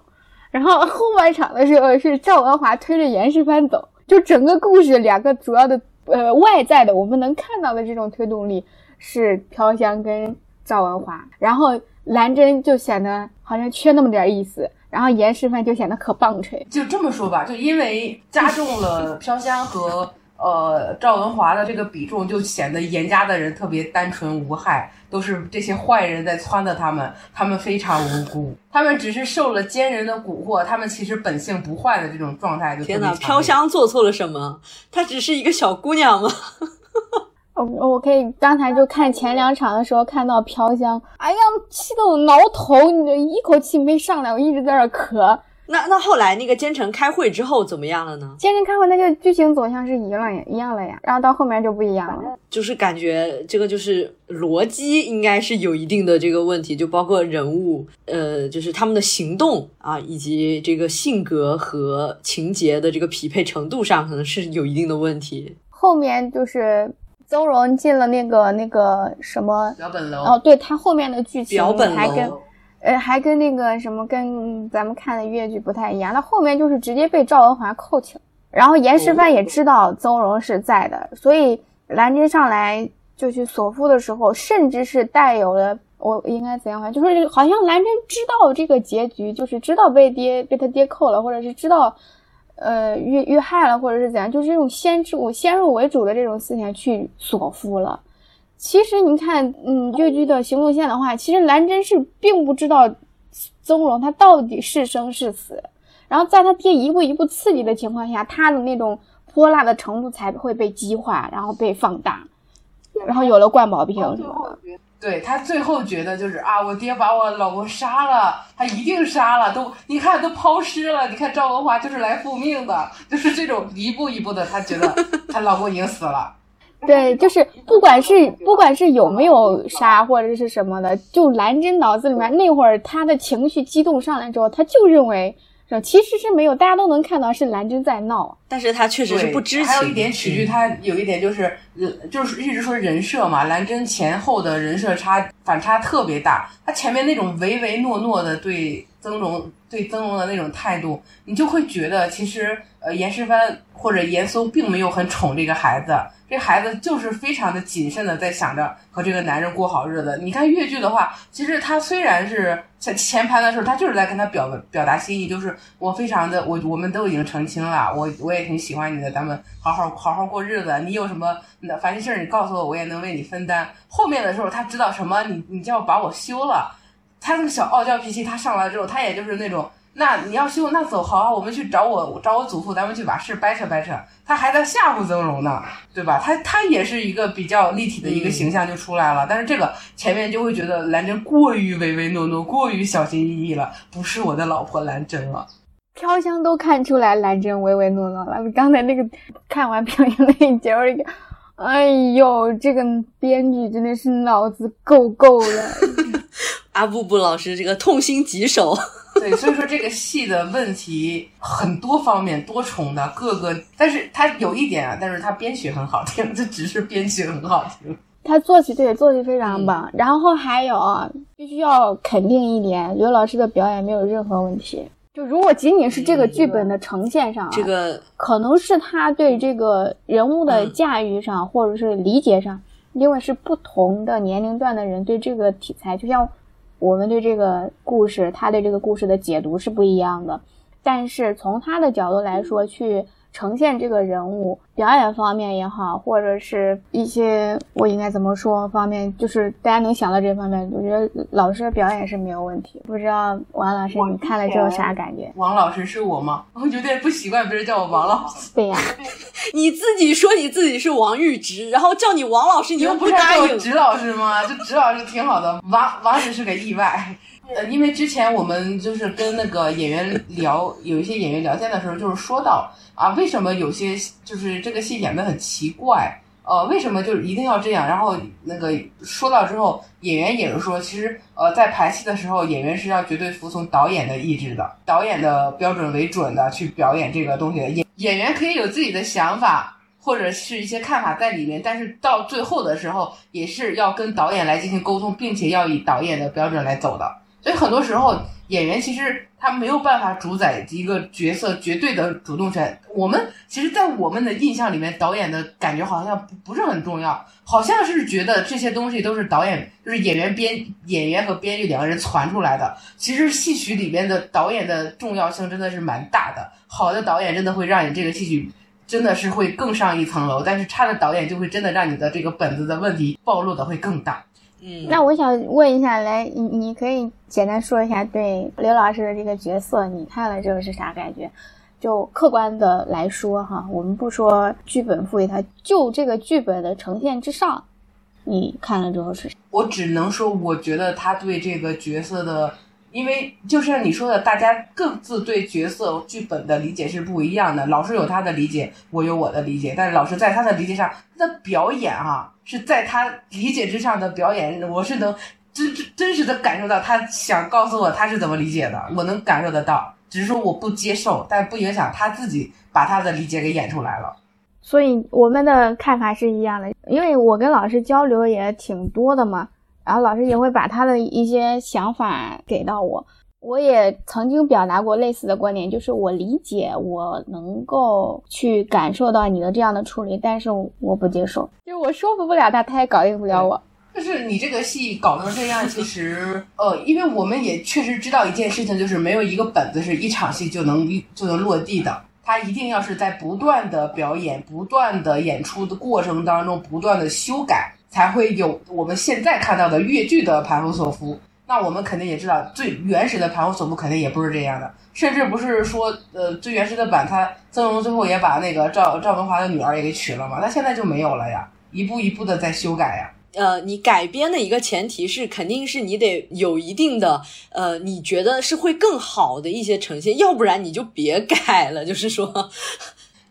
然后后半场的时候是赵文华推着严世蕃走。就整个故事两个主要的呃外在的我们能看到的这种推动力是飘香跟赵文华，然后兰真就显得好像缺那么点意思。然后严世蕃就显得可棒槌。就这么说吧，就因为加重了飘香和呃赵文华的这个比重，就显得严家的人特别单纯无害，都是这些坏人在撺掇他们，他们非常无辜，他们只是受了奸人的蛊惑，他们其实本性不坏的这种状态就。天哪，飘香做错了什么？她只是一个小姑娘吗？我我可以刚才就看前两场的时候看到飘香，哎呀，气得我挠头，你这一口气没上来，我一直在那咳。那那后来那个奸臣开会之后怎么样了呢？奸臣开会，那就剧情走向是一了呀，一样了呀。然后到后面就不一样了，就是感觉这个就是逻辑应该是有一定的这个问题，就包括人物，呃，就是他们的行动啊，以及这个性格和情节的这个匹配程度上，可能是有一定的问题。后面就是。邹荣进了那个那个什么表本楼哦，对他后面的剧情还跟，呃，还跟那个什么跟咱们看的越剧不太一样。他后面就是直接被赵文华扣起了，然后严世蕃也知道邹荣是在的，所以兰真上来就去索夫的时候，甚至是带有了我应该怎样还，就是好像兰真知道这个结局，就是知道被爹被他爹扣了，或者是知道。呃，遇遇害了，或者是怎样，就是这种先入先入为主的这种思想去索夫了。其实你看，嗯，越剧的行动线的话，其实兰真是并不知道宗荣他到底是生是死。然后在他爹一步一步刺激的情况下，他的那种泼辣的程度才会被激化，然后被放大，然后有了冠宝兵什么的。对他最后觉得就是啊，我爹把我老公杀了，他一定杀了，都你看都抛尸了，你看赵文华就是来复命的，就是这种一步一步的，他觉得 他老公已经死了。对，就是不管是不管是有没有杀或者是什么的，就兰真脑子里面那会儿他的情绪激动上来之后，他就认为。其实是没有，大家都能看到是兰真在闹，但是他确实是不知情。还有一点喜剧，他有一点就是，就是一直说人设嘛，兰真前后的人设差反差特别大。他前面那种唯唯诺诺的对。曾荣对曾荣的那种态度，你就会觉得其实呃严世蕃或者严嵩并没有很宠这个孩子，这孩子就是非常的谨慎的在想着和这个男人过好日子。你看越剧的话，其实他虽然是在前盘的时候，他就是在跟他表表达心意，就是我非常的我我们都已经成亲了，我我也挺喜欢你的，咱们好好好好过日子。你有什么烦心事儿，你告诉我，我也能为你分担。后面的时候，他知道什么，你你就要把我休了。他那个小傲娇脾气，他上来之后，他也就是那种，那你要修，那走好啊，我们去找我找我祖父，咱们去把事掰扯掰扯。他还在吓唬曾荣呢，对吧？他他也是一个比较立体的一个形象就出来了。但是这个前面就会觉得兰真过于唯唯诺诺，过于小心翼翼了，不是我的老婆兰真了。飘香都看出来兰真唯唯诺诺了。刚才那个看完飘香那一节，我一个，哎呦，这个编剧真的是脑子够够的。阿布布老师这个痛心疾首，对，所以说这个戏的问题很多方面多重的各个，但是它有一点啊，但是它编曲很好听，这只是编曲很好听。他作曲对作曲非常棒，然后还有必须要肯定一点，刘老师的表演没有任何问题。就如果仅仅是这个剧本的呈现上，这个可能是他对这个人物的驾驭上或者是理解上，因为是不同的年龄段的人对这个题材，就像。我们对这个故事，他对这个故事的解读是不一样的，但是从他的角度来说，去。呈现这个人物表演方面也好，或者是一些我应该怎么说方面，就是大家能想到这方面，我觉得老师的表演是没有问题。不知道王老师你看了之后啥感觉？王老师是我吗？我有点不习惯别人叫我王老师。对呀，你自己说你自己是王玉直，然后叫你王老师，你又不答应。直老师吗？这直老师挺好的，王王只是个意外。呃，因为之前我们就是跟那个演员聊，有一些演员聊天的时候，就是说到啊，为什么有些就是这个戏演的很奇怪，呃，为什么就一定要这样？然后那个说到之后，演员也是说，其实呃，在排戏的时候，演员是要绝对服从导演的意志的，导演的标准为准的去表演这个东西的。演演员可以有自己的想法或者是一些看法在里面，但是到最后的时候，也是要跟导演来进行沟通，并且要以导演的标准来走的。所以很多时候，演员其实他没有办法主宰一个角色绝对的主动权。我们其实，在我们的印象里面，导演的感觉好像不不是很重要，好像是觉得这些东西都是导演，就是演员编 演员和编剧两个人传出来的。其实戏曲里面的导演的重要性真的是蛮大的，好的导演真的会让你这个戏曲真的是会更上一层楼，但是差的导演就会真的让你的这个本子的问题暴露的会更大。嗯，那我想问一下，来，你你可以简单说一下对刘老师的这个角色，你看了之后是啥感觉？就客观的来说，哈，我们不说剧本赋予他，就这个剧本的呈现之上，你看了之后是？我只能说，我觉得他对这个角色的。因为就像你说的，大家各自对角色剧本的理解是不一样的。老师有他的理解，我有我的理解。但是老师在他的理解上，他的表演啊，是在他理解之上的表演，我是能真真真实的感受到他想告诉我他是怎么理解的，我能感受得到。只是说我不接受，但不影响他自己把他的理解给演出来了。所以我们的看法是一样的，因为我跟老师交流也挺多的嘛。然后老师也会把他的一些想法给到我，我也曾经表达过类似的观点，就是我理解，我能够去感受到你的这样的处理，但是我不接受，就是我说服不了他，他也搞定不了我。就是你这个戏搞成这样，其实呃，因为我们也确实知道一件事情，就是没有一个本子是一场戏就能就能落地的，他一定要是在不断的表演、不断的演出的过程当中，不断的修改。才会有我们现在看到的越剧的盘龙索夫。那我们肯定也知道，最原始的盘龙索夫肯定也不是这样的，甚至不是说，呃，最原始的版，他曾荣最后也把那个赵赵文华的女儿也给娶了嘛？那现在就没有了呀，一步一步的在修改呀。呃，你改编的一个前提是，肯定是你得有一定的，呃，你觉得是会更好的一些呈现，要不然你就别改了，就是说。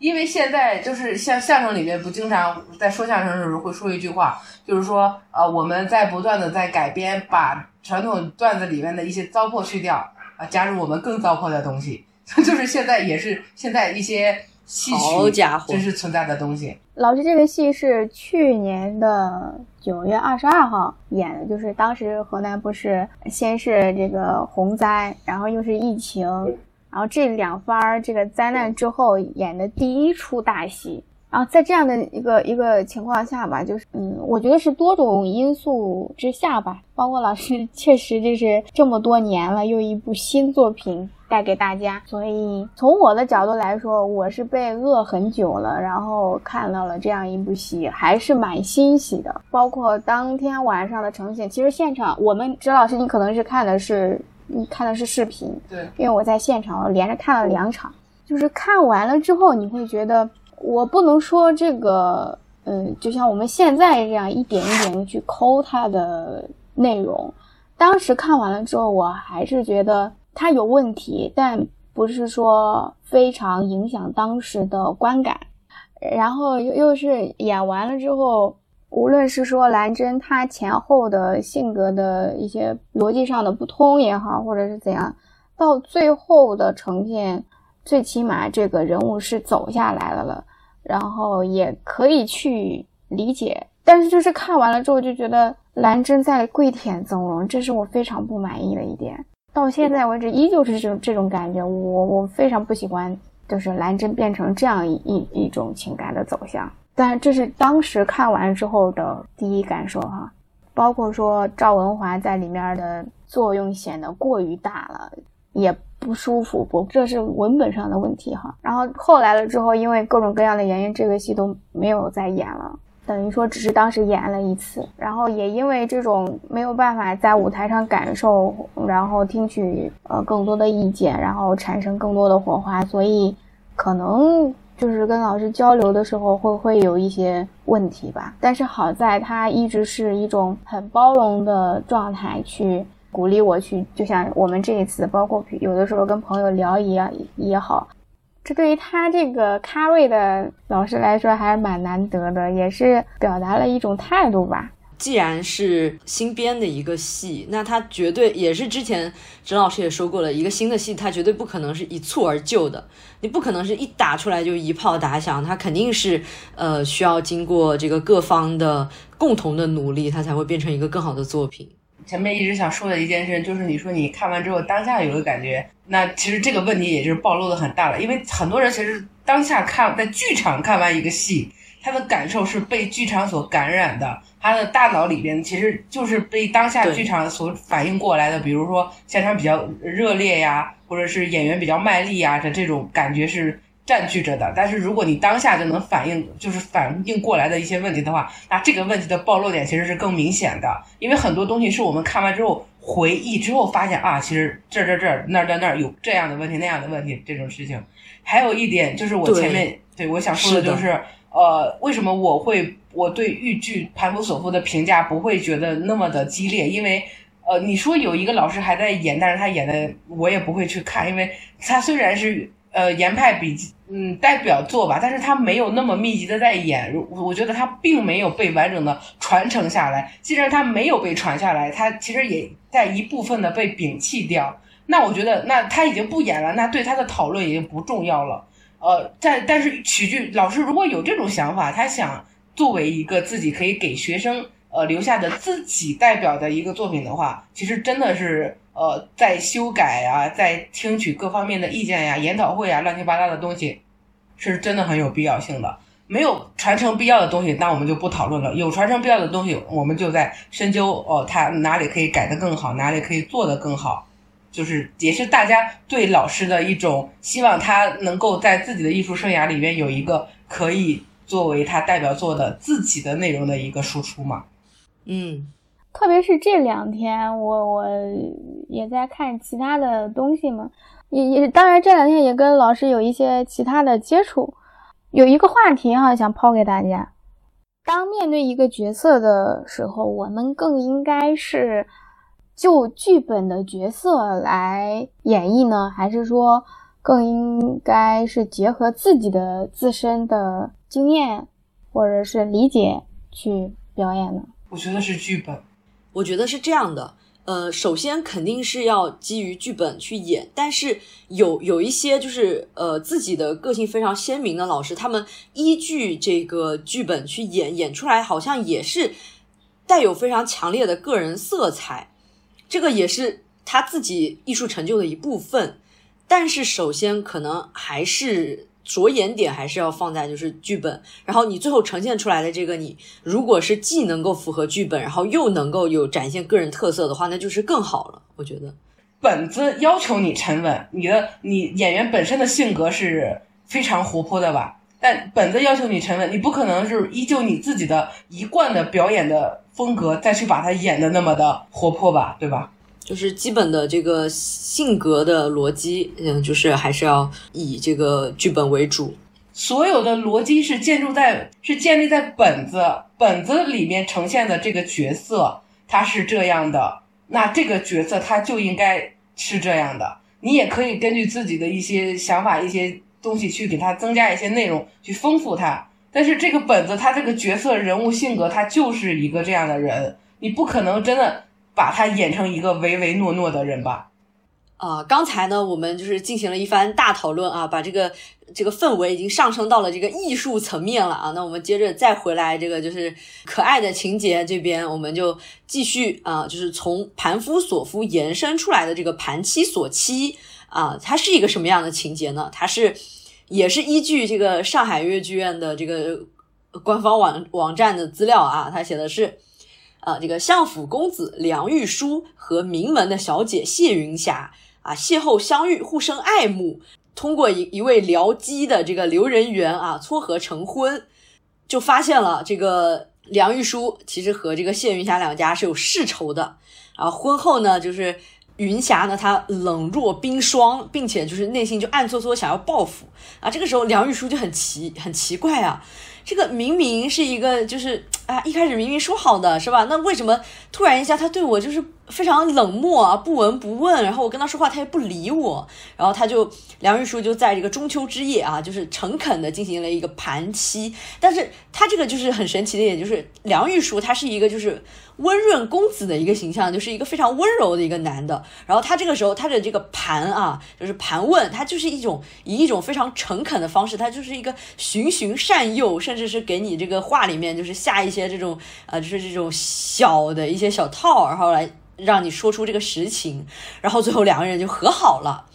因为现在就是像相声里面不经常在说相声的时候会说一句话，就是说，呃，我们在不断的在改编，把传统段子里面的一些糟粕去掉，啊，加入我们更糟粕的东西。就是现在也是现在一些戏好家伙真实存在的东西。老师，这个戏是去年的九月二十二号演的，就是当时河南不是先是这个洪灾，然后又是疫情，然后这两番儿这个灾难之后演的第一出大戏。然后在这样的一个一个情况下吧，就是嗯，我觉得是多种因素之下吧，包括老师 确实就是这么多年了，又一部新作品带给大家，所以从我的角度来说，我是被饿很久了，然后看到了这样一部戏，还是蛮欣喜的。包括当天晚上的呈现，其实现场我们周老师，你可能是看的是你看的是视频，对，因为我在现场，我连着看了两场，就是看完了之后，你会觉得。我不能说这个，嗯，就像我们现在这样一点一点的去抠它的内容。当时看完了之后，我还是觉得它有问题，但不是说非常影响当时的观感。然后又又是演完了之后，无论是说兰真她前后的性格的一些逻辑上的不通也好，或者是怎样，到最后的呈现。最起码这个人物是走下来了了，然后也可以去理解，但是就是看完了之后就觉得兰真在跪舔曾荣，这是我非常不满意的一点。到现在为止依旧是这种这种感觉，我我非常不喜欢，就是兰真变成这样一一一种情感的走向。但这是当时看完之后的第一感受哈，包括说赵文华在里面的作用显得过于大了，也。不舒服不，这是文本上的问题哈。然后后来了之后，因为各种各样的原因，这个戏都没有再演了，等于说只是当时演了一次。然后也因为这种没有办法在舞台上感受，然后听取呃更多的意见，然后产生更多的火花，所以可能就是跟老师交流的时候会会有一些问题吧。但是好在他一直是一种很包容的状态去。鼓励我去，就像我们这一次，包括有的时候跟朋友聊也也好，这对于他这个咖位的老师来说还是蛮难得的，也是表达了一种态度吧。既然是新编的一个戏，那他绝对也是之前陈老师也说过了，一个新的戏，它绝对不可能是一蹴而就的，你不可能是一打出来就一炮打响，它肯定是呃需要经过这个各方的共同的努力，它才会变成一个更好的作品。前面一直想说的一件事，就是你说你看完之后当下有个感觉，那其实这个问题也就是暴露的很大了。因为很多人其实当下看在剧场看完一个戏，他的感受是被剧场所感染的，他的大脑里边其实就是被当下剧场所反应过来的。比如说现场比较热烈呀，或者是演员比较卖力呀的这种感觉是。占据着的，但是如果你当下就能反应，就是反应过来的一些问题的话，那这个问题的暴露点其实是更明显的，因为很多东西是我们看完之后回忆之后发现啊，其实这这这那那那有这样的问题那样的问题这种事情。还有一点就是我前面对我想说的就是，呃，为什么我会我对豫剧《盘古索夫》的评价不会觉得那么的激烈？因为呃，你说有一个老师还在演，但是他演的我也不会去看，因为他虽然是。呃，严派笔记，嗯，代表作吧，但是他没有那么密集的在演，我觉得他并没有被完整的传承下来。既然他没有被传下来，他其实也在一部分的被摒弃掉。那我觉得，那他已经不演了，那对他的讨论已经不重要了。呃，在但是曲剧老师如果有这种想法，他想作为一个自己可以给学生呃留下的自己代表的一个作品的话，其实真的是。呃，在修改啊，在听取各方面的意见呀，研讨会啊，乱七八糟的东西，是真的很有必要性的。没有传承必要的东西，那我们就不讨论了；有传承必要的东西，我们就在深究哦，它哪里可以改得更好，哪里可以做得更好。就是也是大家对老师的一种希望，他能够在自己的艺术生涯里面有一个可以作为他代表作的自己的内容的一个输出嘛。嗯。特别是这两天，我我也在看其他的东西嘛，也也当然这两天也跟老师有一些其他的接触。有一个话题哈，想抛给大家：当面对一个角色的时候，我们更应该是就剧本的角色来演绎呢，还是说更应该是结合自己的自身的经验或者是理解去表演呢？我觉得是剧本。我觉得是这样的，呃，首先肯定是要基于剧本去演，但是有有一些就是呃自己的个性非常鲜明的老师，他们依据这个剧本去演，演出来好像也是带有非常强烈的个人色彩，这个也是他自己艺术成就的一部分。但是首先可能还是。着眼点还是要放在就是剧本，然后你最后呈现出来的这个，你如果是既能够符合剧本，然后又能够有展现个人特色的话，那就是更好了。我觉得本子要求你沉稳，你的你演员本身的性格是非常活泼的吧？但本子要求你沉稳，你不可能是依旧你自己的一贯的表演的风格再去把它演的那么的活泼吧？对吧？就是基本的这个性格的逻辑，嗯，就是还是要以这个剧本为主。所有的逻辑是建筑在是建立在本子本子里面呈现的这个角色，他是这样的，那这个角色他就应该是这样的。你也可以根据自己的一些想法、一些东西去给他增加一些内容，去丰富它。但是这个本子，他这个角色人物性格，他就是一个这样的人，你不可能真的。把他演成一个唯唯诺诺的人吧。啊，刚才呢，我们就是进行了一番大讨论啊，把这个这个氛围已经上升到了这个艺术层面了啊。那我们接着再回来，这个就是可爱的情节这边，我们就继续啊，就是从盘夫索夫延伸出来的这个盘妻索妻啊，它是一个什么样的情节呢？它是也是依据这个上海越剧院的这个官方网网站的资料啊，它写的是。啊，这个相府公子梁玉书和名门的小姐谢云霞啊，邂逅相遇，互生爱慕，通过一一位僚机的这个刘仁元啊撮合成婚，就发现了这个梁玉书其实和这个谢云霞两家是有世仇的。啊婚后呢，就是云霞呢，她冷若冰霜，并且就是内心就暗搓搓想要报复啊。这个时候梁玉书就很奇很奇怪啊。这个明明是一个，就是啊，一开始明明说好的是吧？那为什么突然一下他对我就是非常冷漠啊，不闻不问？然后我跟他说话，他也不理我。然后他就梁玉书就在这个中秋之夜啊，就是诚恳的进行了一个盘妻。但是他这个就是很神奇的一点，就是梁玉书他是一个就是温润公子的一个形象，就是一个非常温柔的一个男的。然后他这个时候他的这个盘啊，就是盘问，他就是一种以一种非常诚恳的方式，他就是一个循循善诱，甚。至是给你这个话里面，就是下一些这种呃，就是这种小的一些小套，然后来让你说出这个实情，然后最后两个人就和好了。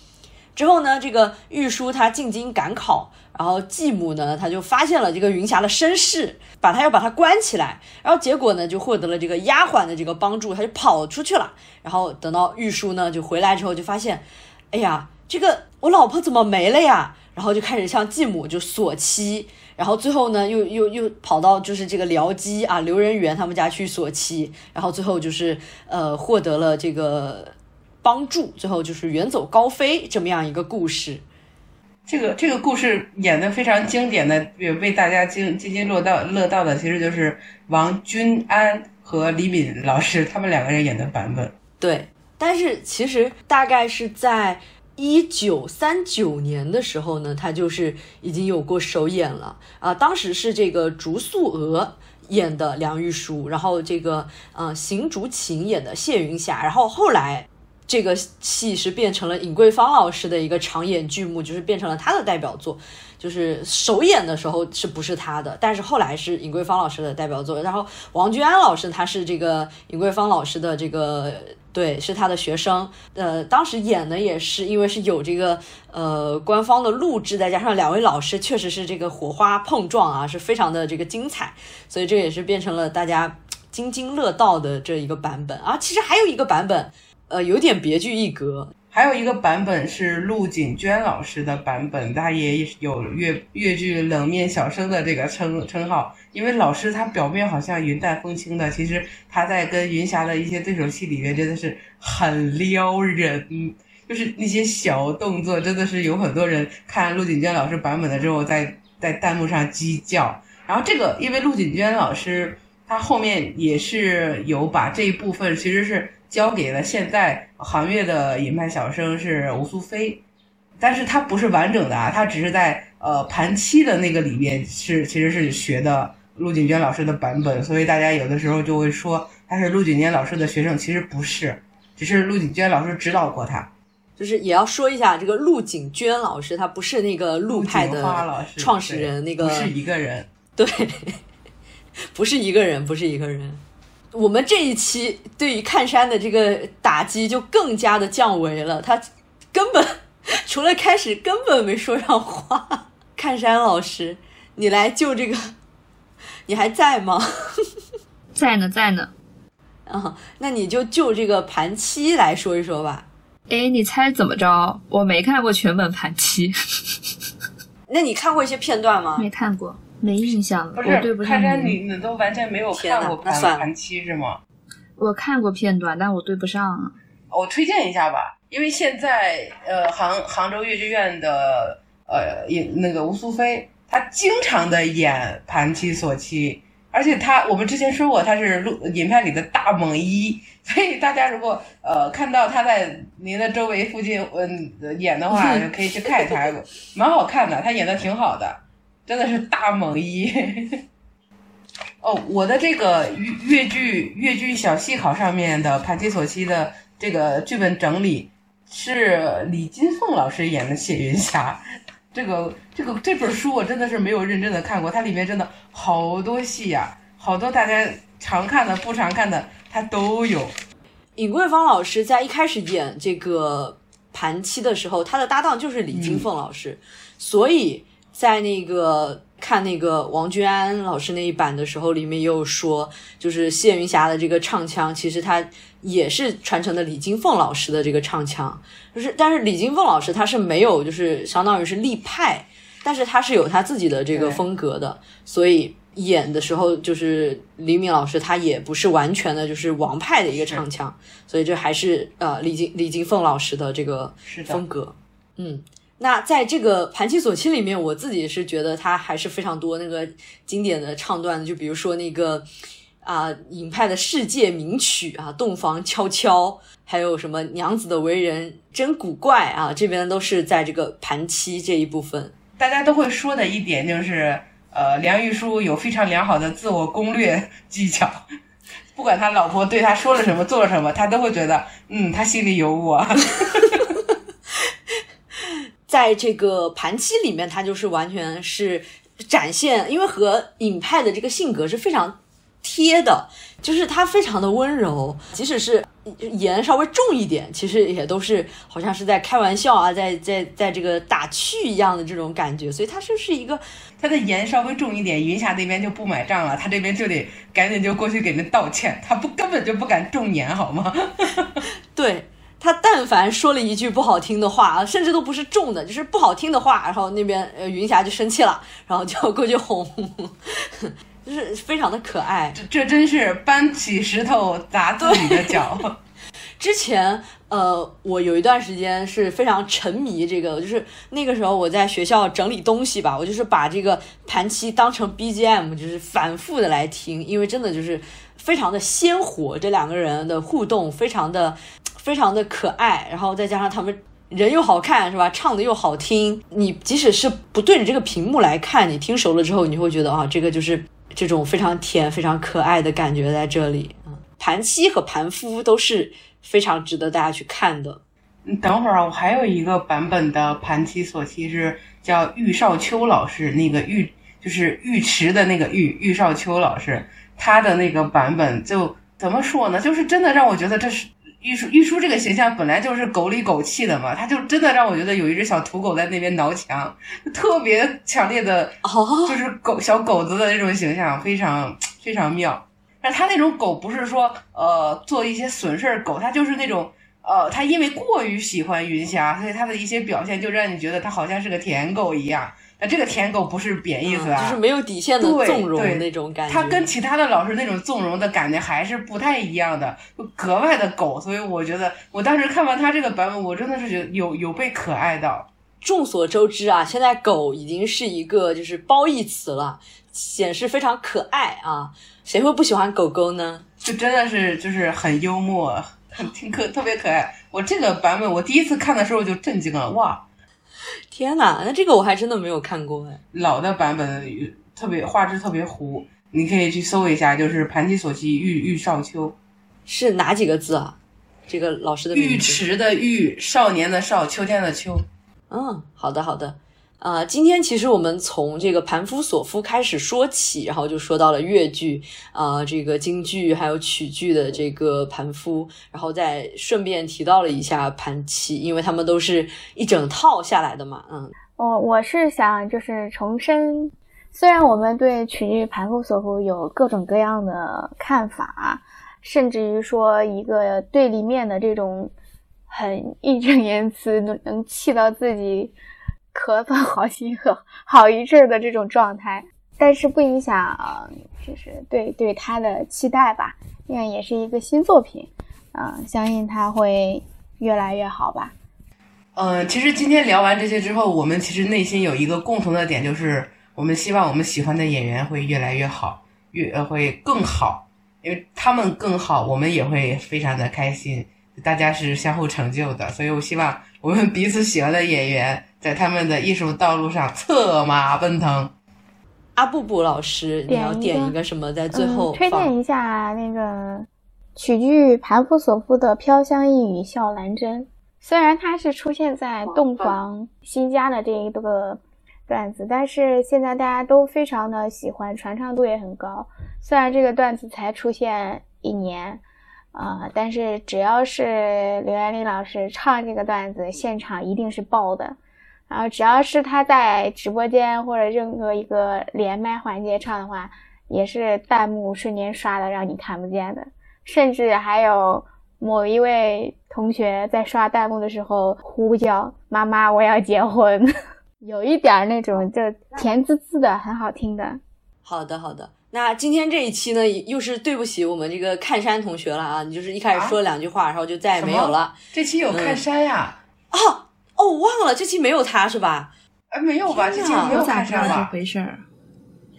之后呢，这个玉书他进京赶考，然后继母呢，他就发现了这个云霞的身世，把他要把他关起来，然后结果呢，就获得了这个丫鬟的这个帮助，他就跑出去了。然后等到玉书呢，就回来之后，就发现，哎呀，这个我老婆怎么没了呀？然后就开始向继母就索妻。然后最后呢，又又又跑到就是这个僚机啊，刘仁元他们家去索妻，然后最后就是呃获得了这个帮助，最后就是远走高飞这么样一个故事。这个这个故事演的非常经典的，也为大家津津津乐道乐道的，其实就是王君安和李敏老师他们两个人演的版本。对，但是其实大概是在。一九三九年的时候呢，他就是已经有过首演了啊。当时是这个竹素娥演的梁玉书，然后这个呃邢竹琴演的谢云霞，然后后来这个戏是变成了尹桂芳老师的一个长演剧目，就是变成了他的代表作。就是首演的时候是不是他的，但是后来是尹桂芳老师的代表作。然后王君安老师他是这个尹桂芳老师的这个。对，是他的学生。呃，当时演的也是，因为是有这个呃官方的录制，再加上两位老师确实是这个火花碰撞啊，是非常的这个精彩，所以这也是变成了大家津津乐道的这一个版本啊。其实还有一个版本，呃，有点别具一格。还有一个版本是陆锦娟老师的版本，他也有粤粤剧冷面小生的这个称称号。因为老师他表面好像云淡风轻的，其实他在跟云霞的一些对手戏里面真的是很撩人，就是那些小动作真的是有很多人看陆锦娟老师版本的之后，在在弹幕上鸡叫。然后这个因为陆锦娟老师他后面也是有把这一部分其实是。交给了现在行乐的尹派小生是吴苏菲，但是他不是完整的啊，他只是在呃盘七的那个里面是其实是学的陆锦娟老师的版本，所以大家有的时候就会说他是陆锦娟老师的学生，其实不是，只是陆景娟老师指导过他。就是也要说一下，这个陆景娟老师，她不是那个陆派的师创始人，那个不是一个人。对，不是一个人，不是一个人。我们这一期对于看山的这个打击就更加的降维了，他根本除了开始根本没说上话。看山老师，你来救这个，你还在吗？在呢，在呢。啊，那你就就这个盘七来说一说吧。哎，你猜怎么着？我没看过全本盘七，那你看过一些片段吗？没看过，没印象了。不我对不上是看山，名你你都完全没有看过那盘盘七是吗？我看过片段，但我对不上啊。我推荐一下吧，因为现在呃杭杭州越剧院的呃演那个吴苏菲，她经常的演盘七锁七，而且她我们之前说过她是录影片里的大猛一，所以大家如果呃看到她在您的周围附近嗯、演的话，可以去看一下，蛮好看的，她演的挺好的，真的是大猛一。哦，我的这个越越剧越剧小戏考上面的盘七锁七的这个剧本整理是李金凤老师演的谢云霞。这个这个这本书我真的是没有认真的看过，它里面真的好多戏呀、好多大家常看的、不常看的，它都有。尹桂芳老师在一开始演这个盘七的时候，他的搭档就是李金凤老师，所以在那个看那个王君安老师那一版的时候，里面也有说，就是谢云霞的这个唱腔，其实她也是传承的李金凤老师的这个唱腔，就是但是李金凤老师他是没有，就是相当于是立派，但是他是有他自己的这个风格的，所以。演的时候，就是李敏老师，他也不是完全的，就是王派的一个唱腔，所以这还是呃李金李金凤老师的这个风格。嗯，那在这个盘七锁七里面，我自己是觉得他还是非常多那个经典的唱段，就比如说那个啊尹派的世界名曲啊，洞房悄悄，还有什么娘子的为人真古怪啊，这边都是在这个盘七这一部分。大家都会说的一点就是，呃，梁玉书有非常良好的自我攻略技巧，不管他老婆对他说了什么、做了什么，他都会觉得，嗯，他心里有我。在这个盘七里面，他就是完全是展现，因为和尹派的这个性格是非常贴的，就是他非常的温柔，即使是言稍微重一点，其实也都是好像是在开玩笑啊，在在在这个打趣一样的这种感觉，所以他就是一个他的言稍微重一点，云霞那边就不买账了，他这边就得赶紧就过去给人道歉，他不根本就不敢重言，好吗？对他，但凡说了一句不好听的话，甚至都不是重的，就是不好听的话，然后那边呃云霞就生气了，然后就过去哄，就是非常的可爱。这这真是搬起石头砸自己的脚。之前呃，我有一段时间是非常沉迷这个，就是那个时候我在学校整理东西吧，我就是把这个盘七当成 BGM，就是反复的来听，因为真的就是非常的鲜活，这两个人的互动非常的非常的可爱，然后再加上他们。人又好看是吧？唱的又好听，你即使是不对着这个屏幕来看，你听熟了之后，你会觉得啊，这个就是这种非常甜、非常可爱的感觉在这里。嗯，盘七和盘夫都是非常值得大家去看的。你等会儿啊，我还有一个版本的盘七锁七是叫玉少秋老师，那个玉就是尉迟的那个玉玉少秋老师，他的那个版本就怎么说呢？就是真的让我觉得这是玉书玉书这个形象本来就是狗里狗气的嘛，他就真的让我觉得有一只小土狗在那边挠墙，特别强烈的哦，就是狗小狗子的那种形象，非常非常妙。但他那种狗不是说呃做一些损事儿狗，他就是那种呃，他因为过于喜欢云霞，所以他的一些表现就让你觉得他好像是个舔狗一样。那这个舔狗不是贬义词啊，嗯就是没有底线的纵容那种感觉。他跟其他的老师那种纵容的感觉还是不太一样的，就格外的狗。所以我觉得我当时看完他这个版本，我真的是觉得有有被可爱到。众所周知啊，现在狗已经是一个就是褒义词了，显示非常可爱啊。谁会不喜欢狗狗呢？就真的是就是很幽默，很挺可特别可爱。我这个版本我第一次看的时候就震惊了，哇！天哪，那这个我还真的没有看过哎。老的版本特别画质特别糊，你可以去搜一下，就是盘棋所棋玉玉少秋，是哪几个字啊？这个老师的名字。尉迟的玉，少年的少，秋天的秋。嗯，好的好的。啊，今天其实我们从这个盘夫索夫开始说起，然后就说到了越剧啊，这个京剧还有曲剧的这个盘夫，然后再顺便提到了一下盘七，因为他们都是一整套下来的嘛。嗯，我我是想就是重申，虽然我们对曲剧盘夫索夫有各种各样的看法，甚至于说一个对立面的这种很义正言辞，能能气到自己。咳嗽 好心和好一阵的这种状态，但是不影响，就是对对他的期待吧，因为也是一个新作品，嗯，相信他会越来越好吧。嗯，其实今天聊完这些之后，我们其实内心有一个共同的点，就是我们希望我们喜欢的演员会越来越好，越会更好，因为他们更好，我们也会非常的开心，大家是相互成就的，所以我希望我们彼此喜欢的演员。在他们的艺术道路上策马奔腾。阿布布老师，你要点一个什么在最后？推荐一下那个曲剧盘夫索夫的《飘香一语笑兰真》。虽然它是出现在洞房新家的这一个段子，但是现在大家都非常的喜欢，传唱度也很高。虽然这个段子才出现一年啊，但是只要是刘元丽老师唱这个段子，现场一定是爆的。然后只要是他在直播间或者任何一个连麦环节唱的话，也是弹幕瞬间刷的让你看不见的，甚至还有某一位同学在刷弹幕的时候呼叫“妈妈，我要结婚”，有一点那种就甜滋滋的，很好听的。好的，好的。那今天这一期呢，又是对不起我们这个看山同学了啊！你就是一开始说两句话，然后就再也没有了。这期有看山呀？啊。哦，我忘了这期没有他是吧？哎，没有吧？这期没有咋这回事儿？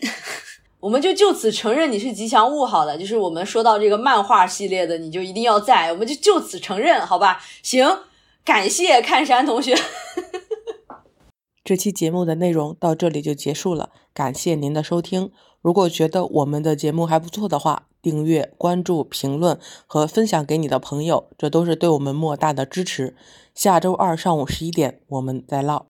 我们就就此承认你是吉祥物好了。就是我们说到这个漫画系列的，你就一定要在，我们就就此承认好吧？行，感谢看山同学。这期节目的内容到这里就结束了，感谢您的收听。如果觉得我们的节目还不错的话，订阅、关注、评论和分享给你的朋友，这都是对我们莫大的支持。下周二上午十一点，我们再唠。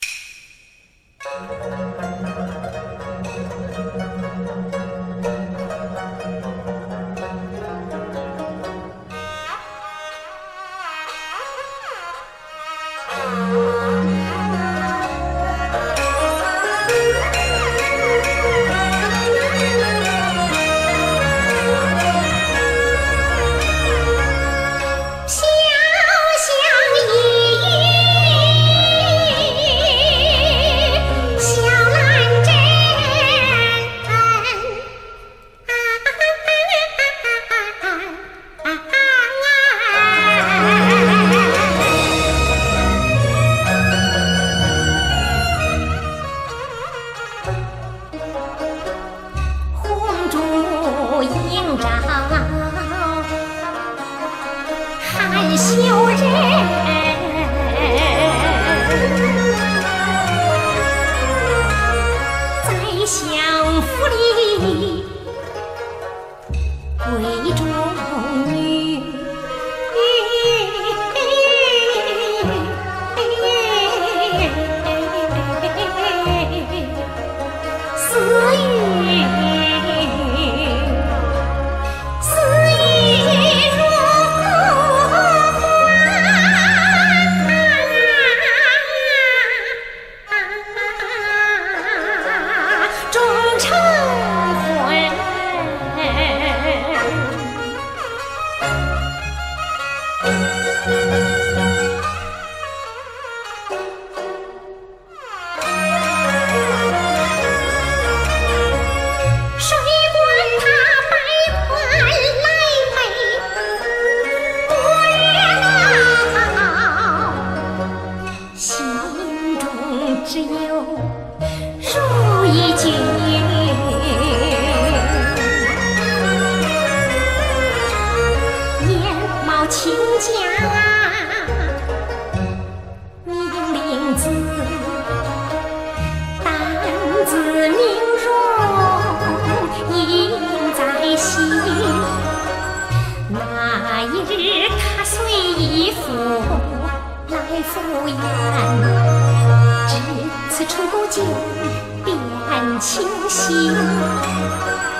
情系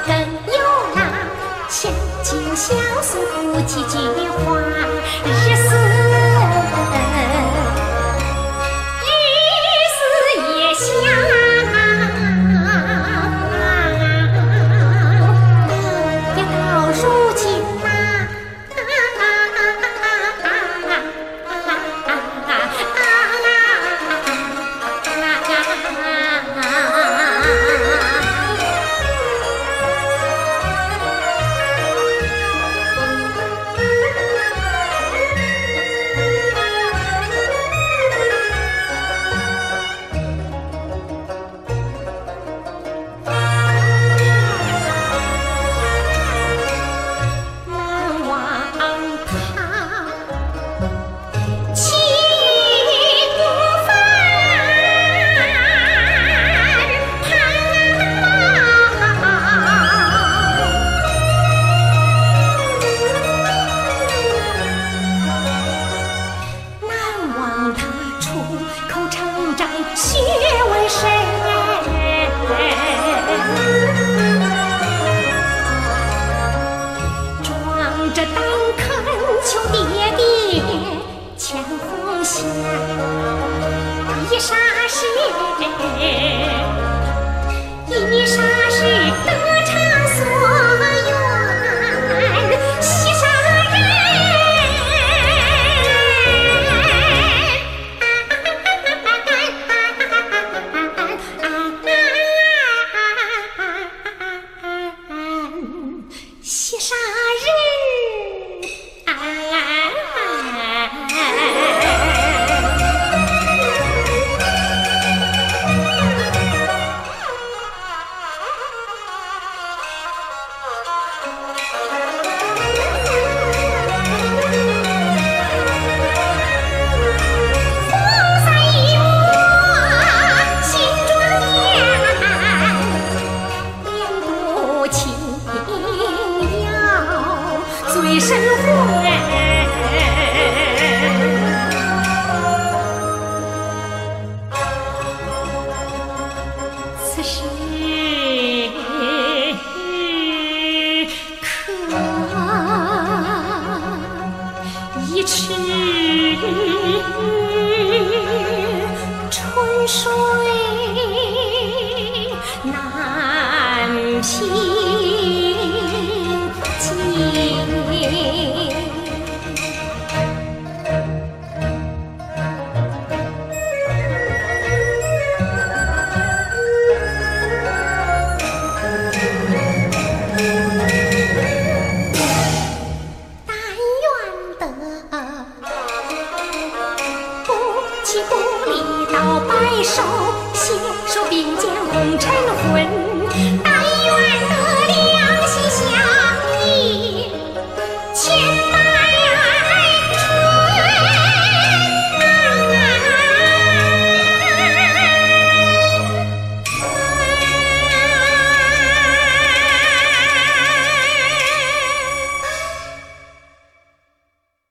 更有那相敬相送无几句话谢沙。